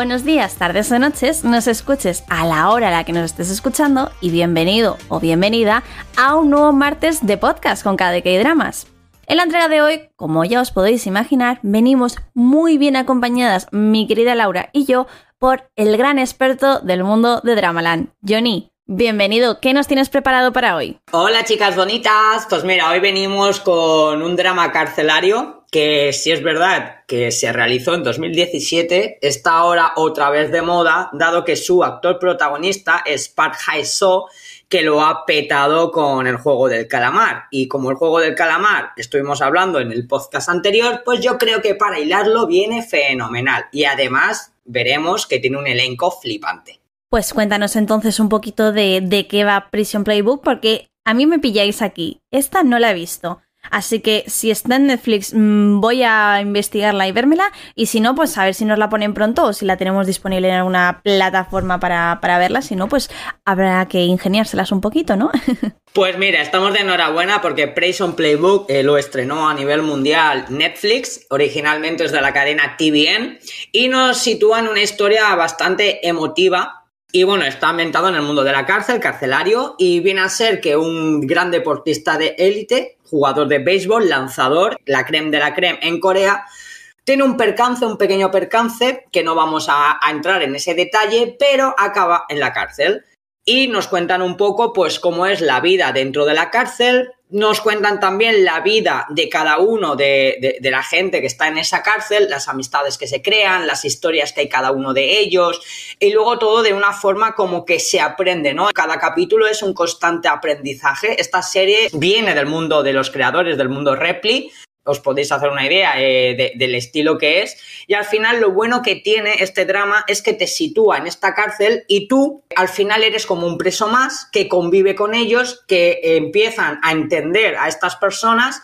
Buenos días, tardes o noches, nos escuches a la hora a la que nos estés escuchando y bienvenido o bienvenida a un nuevo martes de podcast con KDK Dramas. En la entrega de hoy, como ya os podéis imaginar, venimos muy bien acompañadas mi querida Laura y yo por el gran experto del mundo de Dramaland, Johnny. Bienvenido, ¿qué nos tienes preparado para hoy? Hola chicas bonitas, pues mira, hoy venimos con un drama carcelario que si es verdad que se realizó en 2017, está ahora otra vez de moda, dado que su actor protagonista es Park Hae-seo, que lo ha petado con el juego del calamar. Y como el juego del calamar estuvimos hablando en el podcast anterior, pues yo creo que para hilarlo viene fenomenal. Y además veremos que tiene un elenco flipante. Pues cuéntanos entonces un poquito de, de qué va Prison Playbook, porque a mí me pilláis aquí. Esta no la he visto. Así que si está en Netflix, mm, voy a investigarla y vérmela. Y si no, pues a ver si nos la ponen pronto o si la tenemos disponible en alguna plataforma para, verla. Si no, pues habrá que ingeniárselas un poquito, ¿no? Pues mira, estamos de enhorabuena porque Prison Playbook eh, lo estrenó a nivel mundial Netflix, originalmente es de la cadena TVN, y nos sitúa en una historia bastante emotiva y bueno, está ambientado en el mundo de la cárcel, carcelario, y viene a ser que un gran deportista de élite, jugador de béisbol, lanzador, la creme de la creme en Corea, tiene un percance, un pequeño percance, que no vamos a, entrar en ese detalle, pero acaba en la cárcel. Y nos cuentan un poco, pues, cómo es la vida dentro de la cárcel, nos cuentan también la vida de cada uno de, la gente que está en esa cárcel, las amistades que se crean, las historias que hay cada uno de ellos, y luego todo de una forma como que se aprende, ¿no? Cada capítulo es un constante aprendizaje. Esta serie viene del mundo de los creadores, del mundo Repli, os podéis hacer una idea eh, del estilo que es. Y al final lo bueno que tiene este drama es que te sitúa en esta cárcel y tú al final eres como un preso más que convive con ellos, que empiezan a entender a estas personas.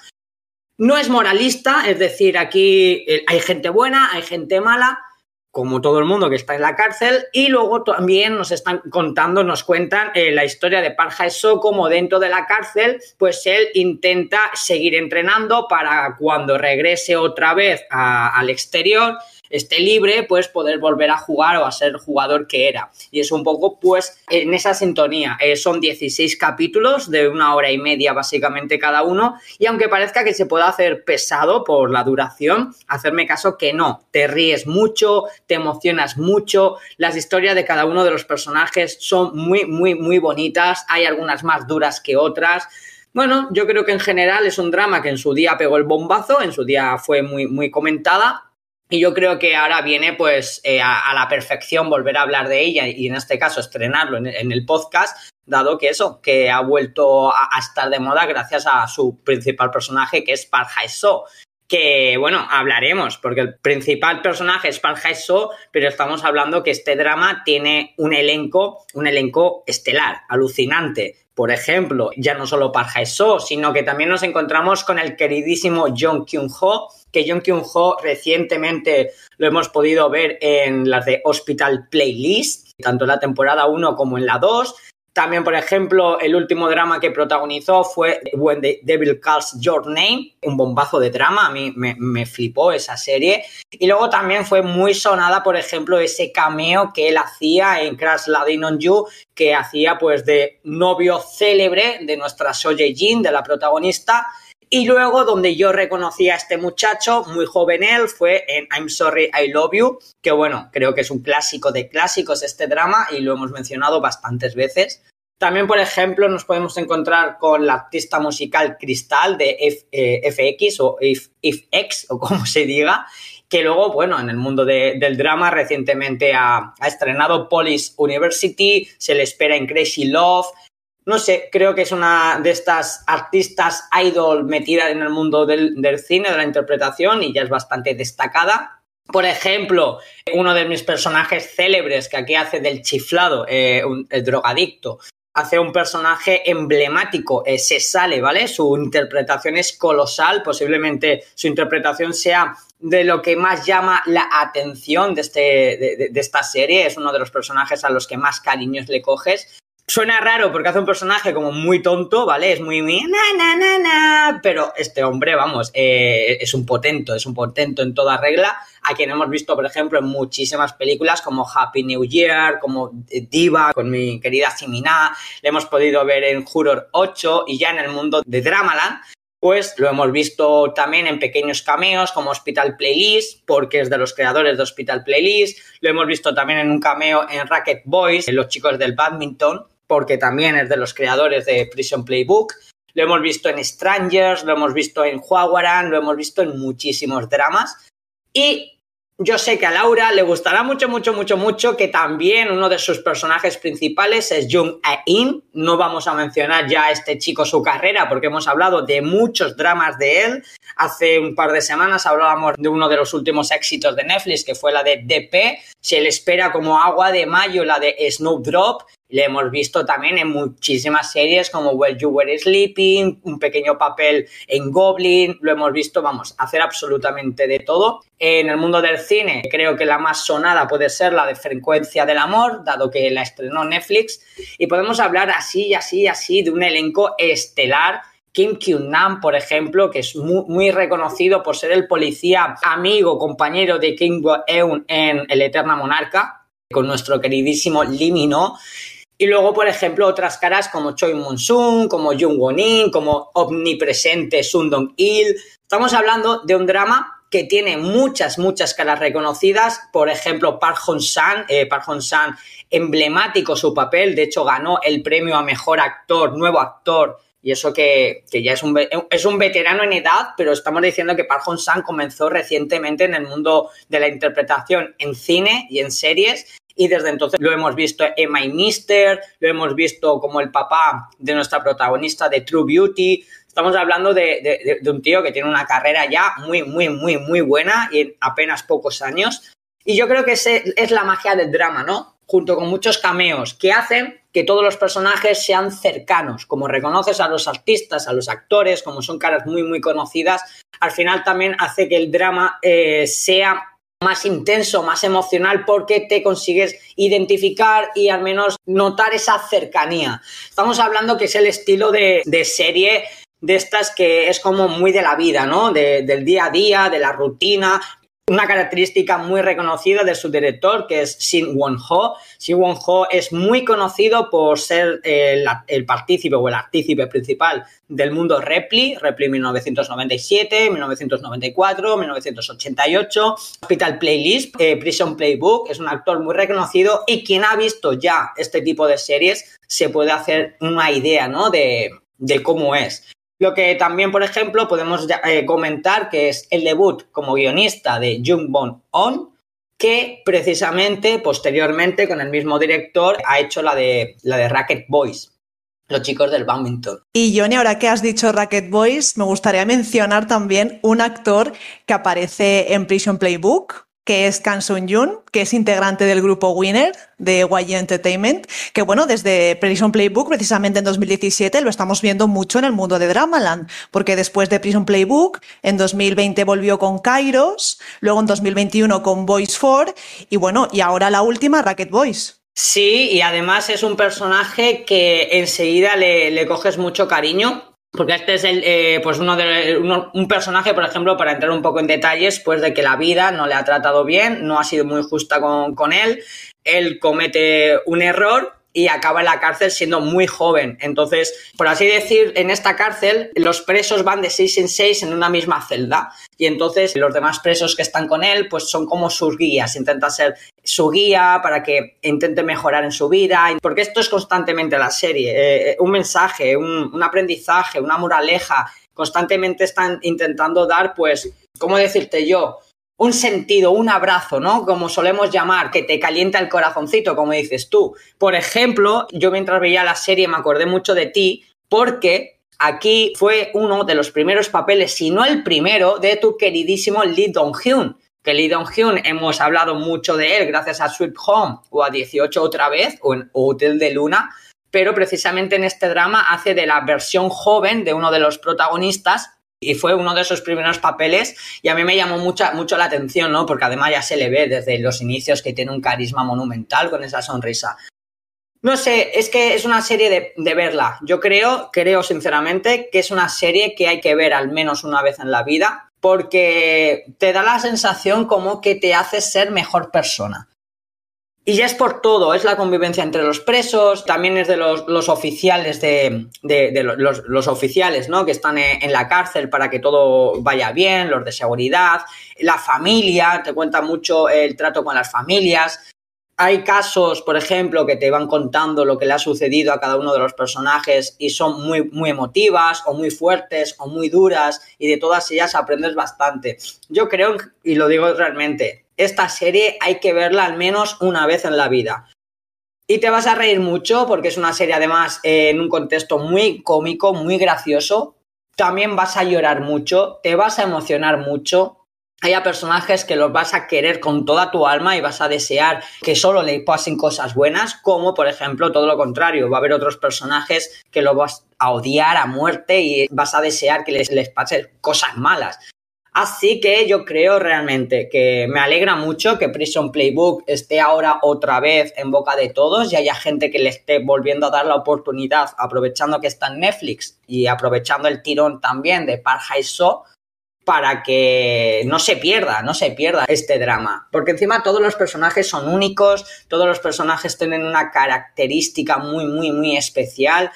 No es moralista, es decir, aquí eh, hay gente buena, hay gente mala, como todo el mundo que está en la cárcel, y luego también nos están contando, nos cuentan eh, la historia de Park Hae-seo, como dentro de la cárcel, pues él intenta seguir entrenando para cuando regrese otra vez al exterior, esté libre, pues poder volver a jugar o a ser jugador que era. Y es un poco, pues, en esa sintonía. Eh, son 16 capítulos de una hora y media básicamente cada uno. Y aunque parezca que se pueda hacer pesado por la duración, hacerme caso que no. Te ríes mucho, te emocionas mucho. Las historias de cada uno de los personajes son muy, muy, muy bonitas. Hay algunas más duras que otras. Bueno, yo creo que en general es un drama que en su día pegó el bombazo, en su día fue muy, muy comentada y yo creo que ahora viene pues eh, a, la perfección volver a hablar de ella y en este caso estrenarlo en, el podcast, dado que eso, que ha vuelto a, estar de moda gracias a su principal personaje que es Park Hae-seo. Que bueno, hablaremos, porque el principal personaje es Park Hae-seo, pero estamos hablando que este drama tiene un elenco, un elenco estelar, alucinante por ejemplo, ya no solo Park Hae-seo, sino que también nos encontramos con el queridísimo Jong Kyun-ho, que Jong Kyun-ho recientemente lo hemos podido ver en las de Hospital Playlist, tanto en la temporada 1 como en la 2. También, por ejemplo, el último drama que protagonizó fue When the Devil Calls Your Name, un bombazo de drama, a mí me, flipó esa serie. Y luego también fue muy sonada, por ejemplo, ese cameo que él hacía en Crash Landing on You, que hacía pues de novio célebre de nuestra Soye Jin, de la protagonista. Y luego, donde yo reconocí a este muchacho, muy joven él, fue en I'm Sorry, I Love You, que bueno, creo que es un clásico de clásicos este drama y lo hemos mencionado bastantes veces. También, por ejemplo, nos podemos encontrar con la artista musical Cristal de FX eh, o If, X o como se diga, que luego, bueno, en el mundo del drama recientemente ha, estrenado Police University, se le espera en Crazy Love. No sé, creo que es una de estas artistas idol metida en el mundo del, cine, de la interpretación y ya es bastante destacada. Por ejemplo, uno de mis personajes célebres que aquí hace del chiflado, eh, el drogadicto, hace un personaje emblemático, eh, se sale, ¿vale? Su interpretación es colosal, posiblemente su interpretación sea de lo que más llama la atención de, este, de, esta serie, es uno de los personajes a los que más cariños le coges. Suena raro porque hace un personaje como muy tonto, ¿vale? Es muy, na, na, na, na, pero este hombre, vamos, eh, es un potento, es un potento en toda regla, a quien hemos visto, por ejemplo, en muchísimas películas como Happy New Year, como Diva, con mi querida Simina, le hemos podido ver en Juror 8 y ya en el mundo de Dramaland, pues lo hemos visto también en pequeños cameos como Hospital Playlist, porque es de los creadores de Hospital Playlist. Lo hemos visto también en un cameo en Racket Boys, los chicos del badminton, porque también es de los creadores de Prison Playbook. Lo hemos visto en Strangers, lo hemos visto en Huawaran, lo hemos visto en muchísimos dramas. Y yo sé que a Laura le gustará mucho, mucho, mucho, mucho que también uno de sus personajes principales es Jung A-in. No vamos a mencionar ya a este chico su carrera porque hemos hablado de muchos dramas de él. Hace un par de semanas hablábamos de uno de los últimos éxitos de Netflix que fue la de DP. Se le espera como agua de mayo la de Snowdrop le hemos visto también en muchísimas series como Well You Were Sleeping, un pequeño papel en Goblin, lo hemos visto, vamos, hacer absolutamente de todo. En el mundo del cine, creo que la más sonada puede ser la de Frecuencia del Amor, dado que la estrenó Netflix, y podemos hablar así, así, así de un elenco estelar. Kim Kyun-nam, por ejemplo, que es muy, reconocido por ser el policía amigo, compañero de Kim Go-eun en El Eterna Monarca, con nuestro queridísimo Lee Min-ho, y luego, por ejemplo, otras caras como Choi Moon-sung, como Jung Won-in, como omnipresente Sun Dong-il. Estamos hablando de un drama que tiene muchas, muchas caras reconocidas. Por ejemplo, Park Hong-san, eh, Park Hong-san, emblemático su papel. De hecho, ganó el premio a Mejor Actor, Nuevo Actor. Y eso que, que ya es un, es un veterano en edad, pero estamos diciendo que Park Hong-san comenzó recientemente en el mundo de la interpretación en cine y en series y desde entonces lo hemos visto en My Mister, lo hemos visto como el papá de nuestra protagonista de True Beauty. Estamos hablando de, un tío que tiene una carrera ya muy, muy, muy, muy buena y en apenas pocos años. Y yo creo que ese es la magia del drama, ¿no? Junto con muchos cameos que hacen que todos los personajes sean cercanos. Como reconoces a los artistas, a los actores, como son caras muy, muy conocidas, al final también hace que el drama eh, sea más intenso, más emocional, porque te consigues identificar y al menos notar esa cercanía. Estamos hablando que es el estilo de, serie de estas que es como muy de la vida, ¿no? del día a día, de la rutina, una característica muy reconocida de su director, que es Shin Won-ho. Shin Won-ho es muy conocido por ser el, partícipe o el artícipe principal del mundo Repli, Repli 1997, 1994, 1988, Hospital Playlist, eh, Prison Playbook, es un actor muy reconocido y quien ha visto ya este tipo de series se puede hacer una idea, ¿no? De, de cómo es. Lo que también, por ejemplo, podemos eh, comentar que es el debut como guionista de Jung Bon On, que precisamente posteriormente con el mismo director ha hecho la de, la de Racket Boys, los chicos del badminton. Y Johnny, ahora que has dicho Racket Boys, me gustaría mencionar también un actor que aparece en Prison Playbook, que es Kang Sun Jun, que es integrante del grupo Winner de YG Entertainment, que bueno, desde Prison Playbook, precisamente en 2017, lo estamos viendo mucho en el mundo de Dramaland, porque después de Prison Playbook, en 2020 volvió con Kairos, luego en 2021 con Boys 4, y bueno, y ahora la última, Racket Boys. Sí, y además es un personaje que enseguida le coges mucho cariño, porque este es el, eh, pues uno de, un personaje, por ejemplo, para entrar un poco en detalles, pues de que la vida no le ha tratado bien, no ha sido muy justa con, con él, él comete un error y acaba en la cárcel siendo muy joven. Entonces, por así decir, en esta cárcel los presos van de seis en seis en una misma celda. Y entonces los demás presos que están con él pues son como sus guías, intenta ser su guía para que intente mejorar en su vida, porque esto es constantemente la serie, eh, eh, un mensaje, un, un aprendizaje, una moraleja, constantemente están intentando dar pues, ¿cómo decirte yo? Un sentido, un abrazo, ¿no? Como solemos llamar, que te calienta el corazoncito, como dices tú. Por ejemplo, yo mientras veía la serie me acordé mucho de ti porque aquí fue uno de los primeros papeles, si no el primero, de tu queridísimo Lee Dong-hyun. Que Lee Dong-hyun hemos hablado mucho de él gracias a Sweet Home o a 18 otra vez o en Hotel de Luna, pero precisamente en este drama hace de la versión joven de uno de los protagonistas y fue uno de esos primeros papeles y a mí me llamó mucho, mucho la atención, ¿no? Porque además ya se le ve desde los inicios que tiene un carisma monumental con esa sonrisa. No sé, es que es una serie de, de, verla. Yo creo, creo sinceramente que es una serie que hay que ver al menos una vez en la vida porque te da la sensación como que te hace ser mejor persona. Y ya es por todo, es la convivencia entre los presos, también es de los, oficiales de, los, oficiales, ¿no? Que están en, la cárcel para que todo vaya bien, los de seguridad, la familia, te cuenta mucho el trato con las familias. Hay casos, por ejemplo, que te van contando lo que le ha sucedido a cada uno de los personajes y son muy, muy emotivas o muy fuertes o muy duras y de todas ellas aprendes bastante. Yo creo, y lo digo realmente, esta serie hay que verla al menos una vez en la vida. Y te vas a reír mucho porque es una serie además eh, en un contexto muy cómico, muy gracioso. También vas a llorar mucho, te vas a emocionar mucho. Hay personajes que los vas a querer con toda tu alma y vas a desear que solo le pasen cosas buenas, como por ejemplo todo lo contrario. Va a haber otros personajes que los vas a odiar a muerte y vas a desear que les, les pasen cosas malas. Así que yo creo realmente que me alegra mucho que Prison Playbook esté ahora otra vez en boca de todos y haya gente que le esté volviendo a dar la oportunidad, aprovechando que está en Netflix y aprovechando el tirón también de Show para que no se pierda, no se pierda este drama. Porque encima todos los personajes son únicos, todos los personajes tienen una característica muy, muy, muy especial.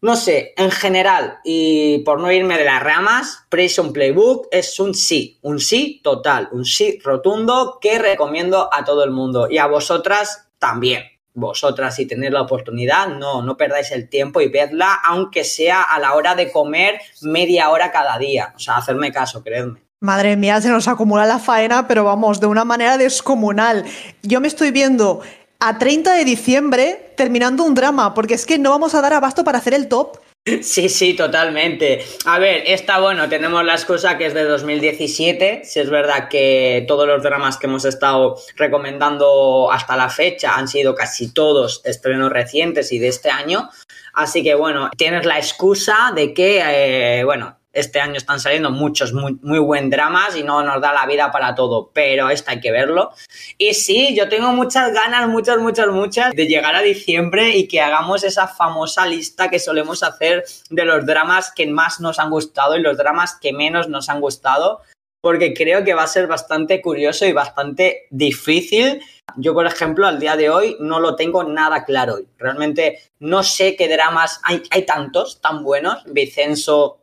No sé, en general, y por no irme de las ramas, Prison Playbook es un sí, un sí total, un sí rotundo que recomiendo a todo el mundo y a vosotras también. Vosotras, si tenéis la oportunidad, no, no perdáis el tiempo y vedla, aunque sea a la hora de comer media hora cada día. O sea, hacerme caso, creedme. Madre mía, se nos acumula la faena, pero vamos, de una manera descomunal. Yo me estoy viendo a 30 de diciembre terminando un drama, porque es que no vamos a dar abasto para hacer el top. Sí, sí, totalmente. A ver, está bueno, tenemos la excusa que es de 2017. Si es verdad que todos los dramas que hemos estado recomendando hasta la fecha han sido casi todos estrenos recientes y de este año. Así que bueno, tienes la excusa de que, eh, bueno, este año están saliendo muchos muy, muy buen dramas y no nos da la vida para todo, pero esta hay que verlo. Y sí, yo tengo muchas ganas, muchas, muchas, muchas, de llegar a diciembre y que hagamos esa famosa lista que solemos hacer de los dramas que más nos han gustado y los dramas que menos nos han gustado, porque creo que va a ser bastante curioso y bastante difícil. Yo, por ejemplo, al día de hoy no lo tengo nada claro. Realmente no sé qué dramas hay, hay tantos tan buenos. Vicenzo,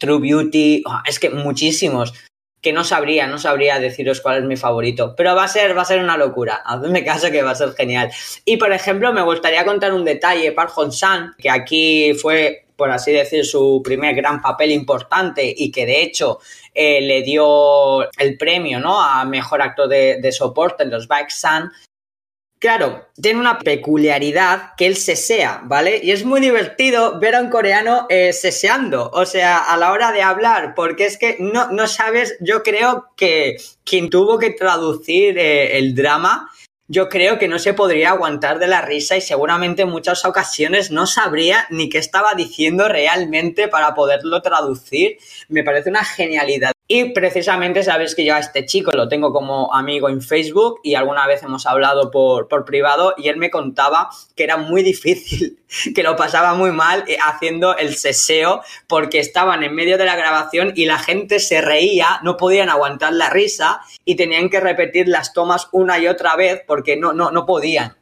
True Beauty, ah, es que muchísimos que no sabría, no sabría deciros cuál es mi favorito, pero va a ser, va a ser una locura, hazme caso que va a ser genial. Y por ejemplo, me gustaría contar un detalle, Park Hong San, que aquí fue, por así decir, su primer gran papel importante y que de hecho eh, le dio el premio, ¿no? A mejor actor de, de soporte en los Baek San, Claro, tiene una peculiaridad que él sesea, ¿vale? Y es muy divertido ver a un coreano eh, seseando, o sea, a la hora de hablar, porque es que no, no sabes, yo creo que quien tuvo que traducir eh, el drama, yo creo que no se podría aguantar de la risa y seguramente en muchas ocasiones no sabría ni qué estaba diciendo realmente para poderlo traducir. Me parece una genialidad. Y precisamente sabes que yo a este chico lo tengo como amigo en Facebook y alguna vez hemos hablado por, por privado y él me contaba que era muy difícil, que lo pasaba muy mal eh, haciendo el seseo porque estaban en medio de la grabación y la gente se reía, no podían aguantar la risa y tenían que repetir las tomas una y otra vez porque no, no, no podían.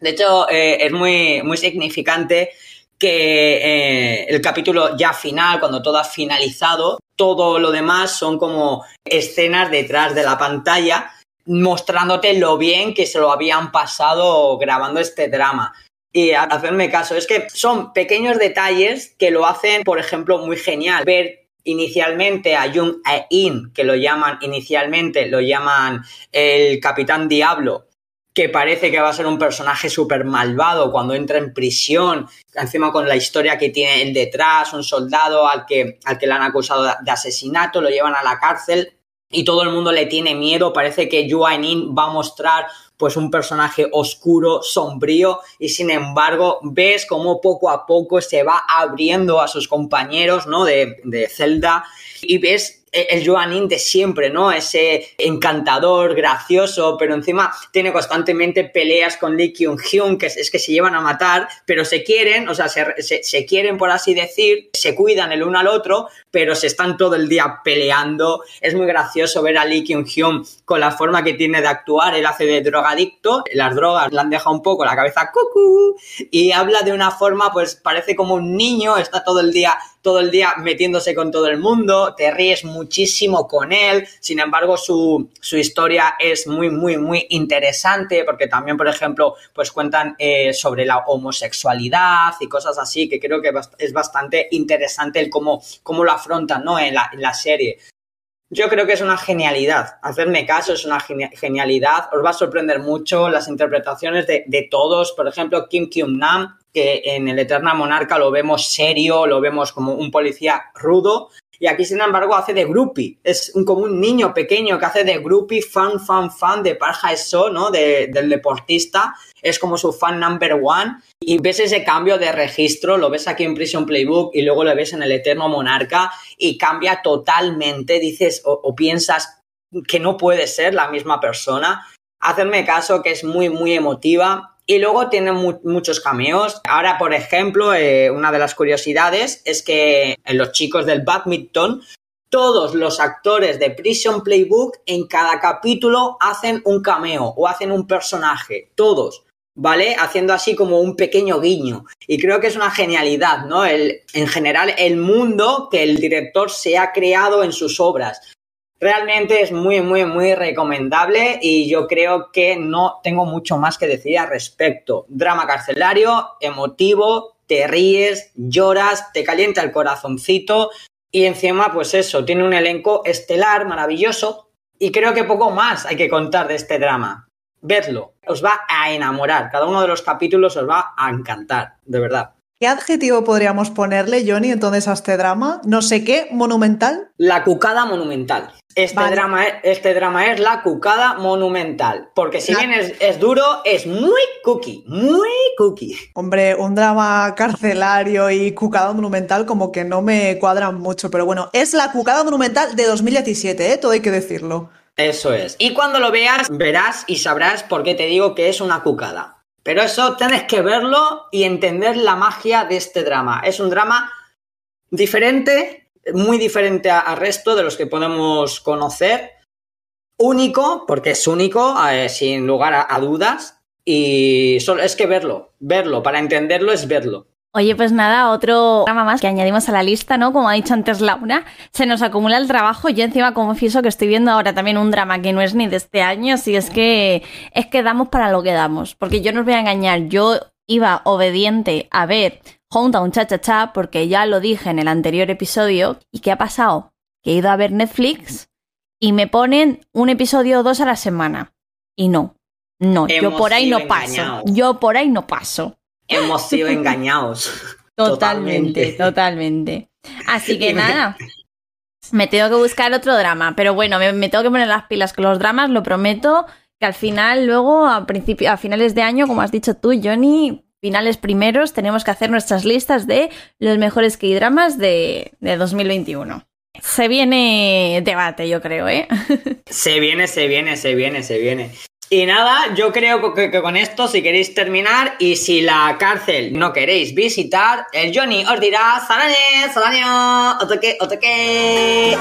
De hecho, eh, es muy, muy significante que eh, el capítulo ya final, cuando todo ha finalizado, todo lo demás son como escenas detrás de la pantalla mostrándote lo bien que se lo habían pasado grabando este drama. Y hacerme caso, es que son pequeños detalles que lo hacen, por ejemplo, muy genial. Ver inicialmente a Jung E-in, que lo llaman inicialmente, lo llaman el Capitán Diablo, que parece que va a ser un personaje súper malvado cuando entra en prisión, encima con la historia que tiene el detrás, un soldado al que, al que le han acusado de asesinato, lo llevan a la cárcel y todo el mundo le tiene miedo, parece que Yuan In va a mostrar pues un personaje oscuro, sombrío y sin embargo ves como poco a poco se va abriendo a sus compañeros, ¿no? De, de Zelda y ves el Joanin de siempre, ¿no? Ese encantador, gracioso, pero encima tiene constantemente peleas con Lee Kyung-hyun, que es, que se llevan a matar, pero se quieren, o sea, se, quieren, por así decir, se cuidan el uno al otro, pero se están todo el día peleando. Es muy gracioso ver a Lee Kyung-hyun con la forma que tiene de actuar. Él hace de drogadicto, las drogas le han dejado un poco la cabeza cucú y habla de una forma, pues parece como un niño, está todo el día todo el día metiéndose con todo el mundo, te ríes muchísimo con él, sin embargo su, historia es muy, muy, muy interesante porque también, por ejemplo, pues cuentan eh, sobre la homosexualidad y cosas así, que creo que es bastante interesante el cómo, cómo lo afrontan ¿no? en, la, serie. Yo creo que es una genialidad. Hacerme caso es una genialidad. Os va a sorprender mucho las interpretaciones de, de todos. Por ejemplo, Kim Kyung Nam que en el Eterna Monarca lo vemos serio, lo vemos como un policía rudo, y aquí, sin embargo, hace de groupie. Es un, como un niño pequeño que hace de groupie, fan, fan, fan de Parja Eso, ¿no? del deportista. Es como su fan number one. Y ves ese cambio de registro, lo ves aquí en Prison Playbook y luego lo ves en el Eterno Monarca y cambia totalmente. Dices o piensas que no puede ser la misma persona. Hacerme caso que es muy, muy emotiva y luego tiene muchos cameos. Ahora, por ejemplo, eh, una de las curiosidades es que en los chicos del badminton, todos los actores de Prison Playbook en cada capítulo hacen un cameo o hacen un personaje. Todos. ¿Vale? Haciendo así como un pequeño guiño. Y creo que es una genialidad, ¿no? El, en general, el mundo que el director se ha creado en sus obras. Realmente es muy, muy, muy recomendable y yo creo que no tengo mucho más que decir al respecto. Drama carcelario, emotivo, te ríes, lloras, te calienta el corazoncito y encima, pues eso, tiene un elenco estelar, maravilloso y creo que poco más hay que contar de este drama. Vedlo, os va a enamorar, cada uno de los capítulos os va a encantar, de verdad. ¿Qué adjetivo podríamos ponerle, Johnny, entonces a este drama? No sé qué, monumental. La cucada monumental. Este, drama, este drama es la cucada monumental. Porque si bien es, duro, es muy cookie, muy cookie. Hombre, un drama carcelario y cucada monumental como que no me cuadran mucho, pero bueno, es la cucada monumental de 2017, ¿eh? todo hay que decirlo. Eso es. Y cuando lo veas, verás y sabrás por qué te digo que es una cucada. Pero eso tienes que verlo y entender la magia de este drama. Es un drama diferente, muy diferente al resto de los que podemos conocer. Único, porque es único, eh, sin lugar a, dudas. Y solo es que verlo, verlo, para entenderlo es verlo. Oye, pues nada, otro drama más que añadimos a la lista, ¿no? Como ha dicho antes Laura, se nos acumula el trabajo. Yo encima confieso que estoy viendo ahora también un drama que no es ni de este año, así es que es que damos para lo que damos. Porque yo no os voy a engañar, yo iba obediente a ver Hometown Cha Cha Cha porque ya lo dije en el anterior episodio. ¿Y qué ha pasado? Que he ido a ver Netflix y me ponen un episodio o dos a la semana. Y no, no, yo por ahí no paso. Yo por ahí no paso hemos sido engañados. Totalmente, totalmente. Así que nada, me tengo que buscar otro drama, pero bueno, me, tengo que poner las pilas con los dramas, lo prometo, que al final, luego, a, a finales de año, como has dicho tú, Johnny, finales primeros, tenemos que hacer nuestras listas de los mejores K-dramas de, de 2021. Se viene debate, yo creo, ¿eh? Se viene, se viene, se viene, se viene. Y nada, yo creo que, con esto, si queréis terminar y si la cárcel no queréis visitar, el Johnny os dirá, Sarane, Saraño, otoque, otoque.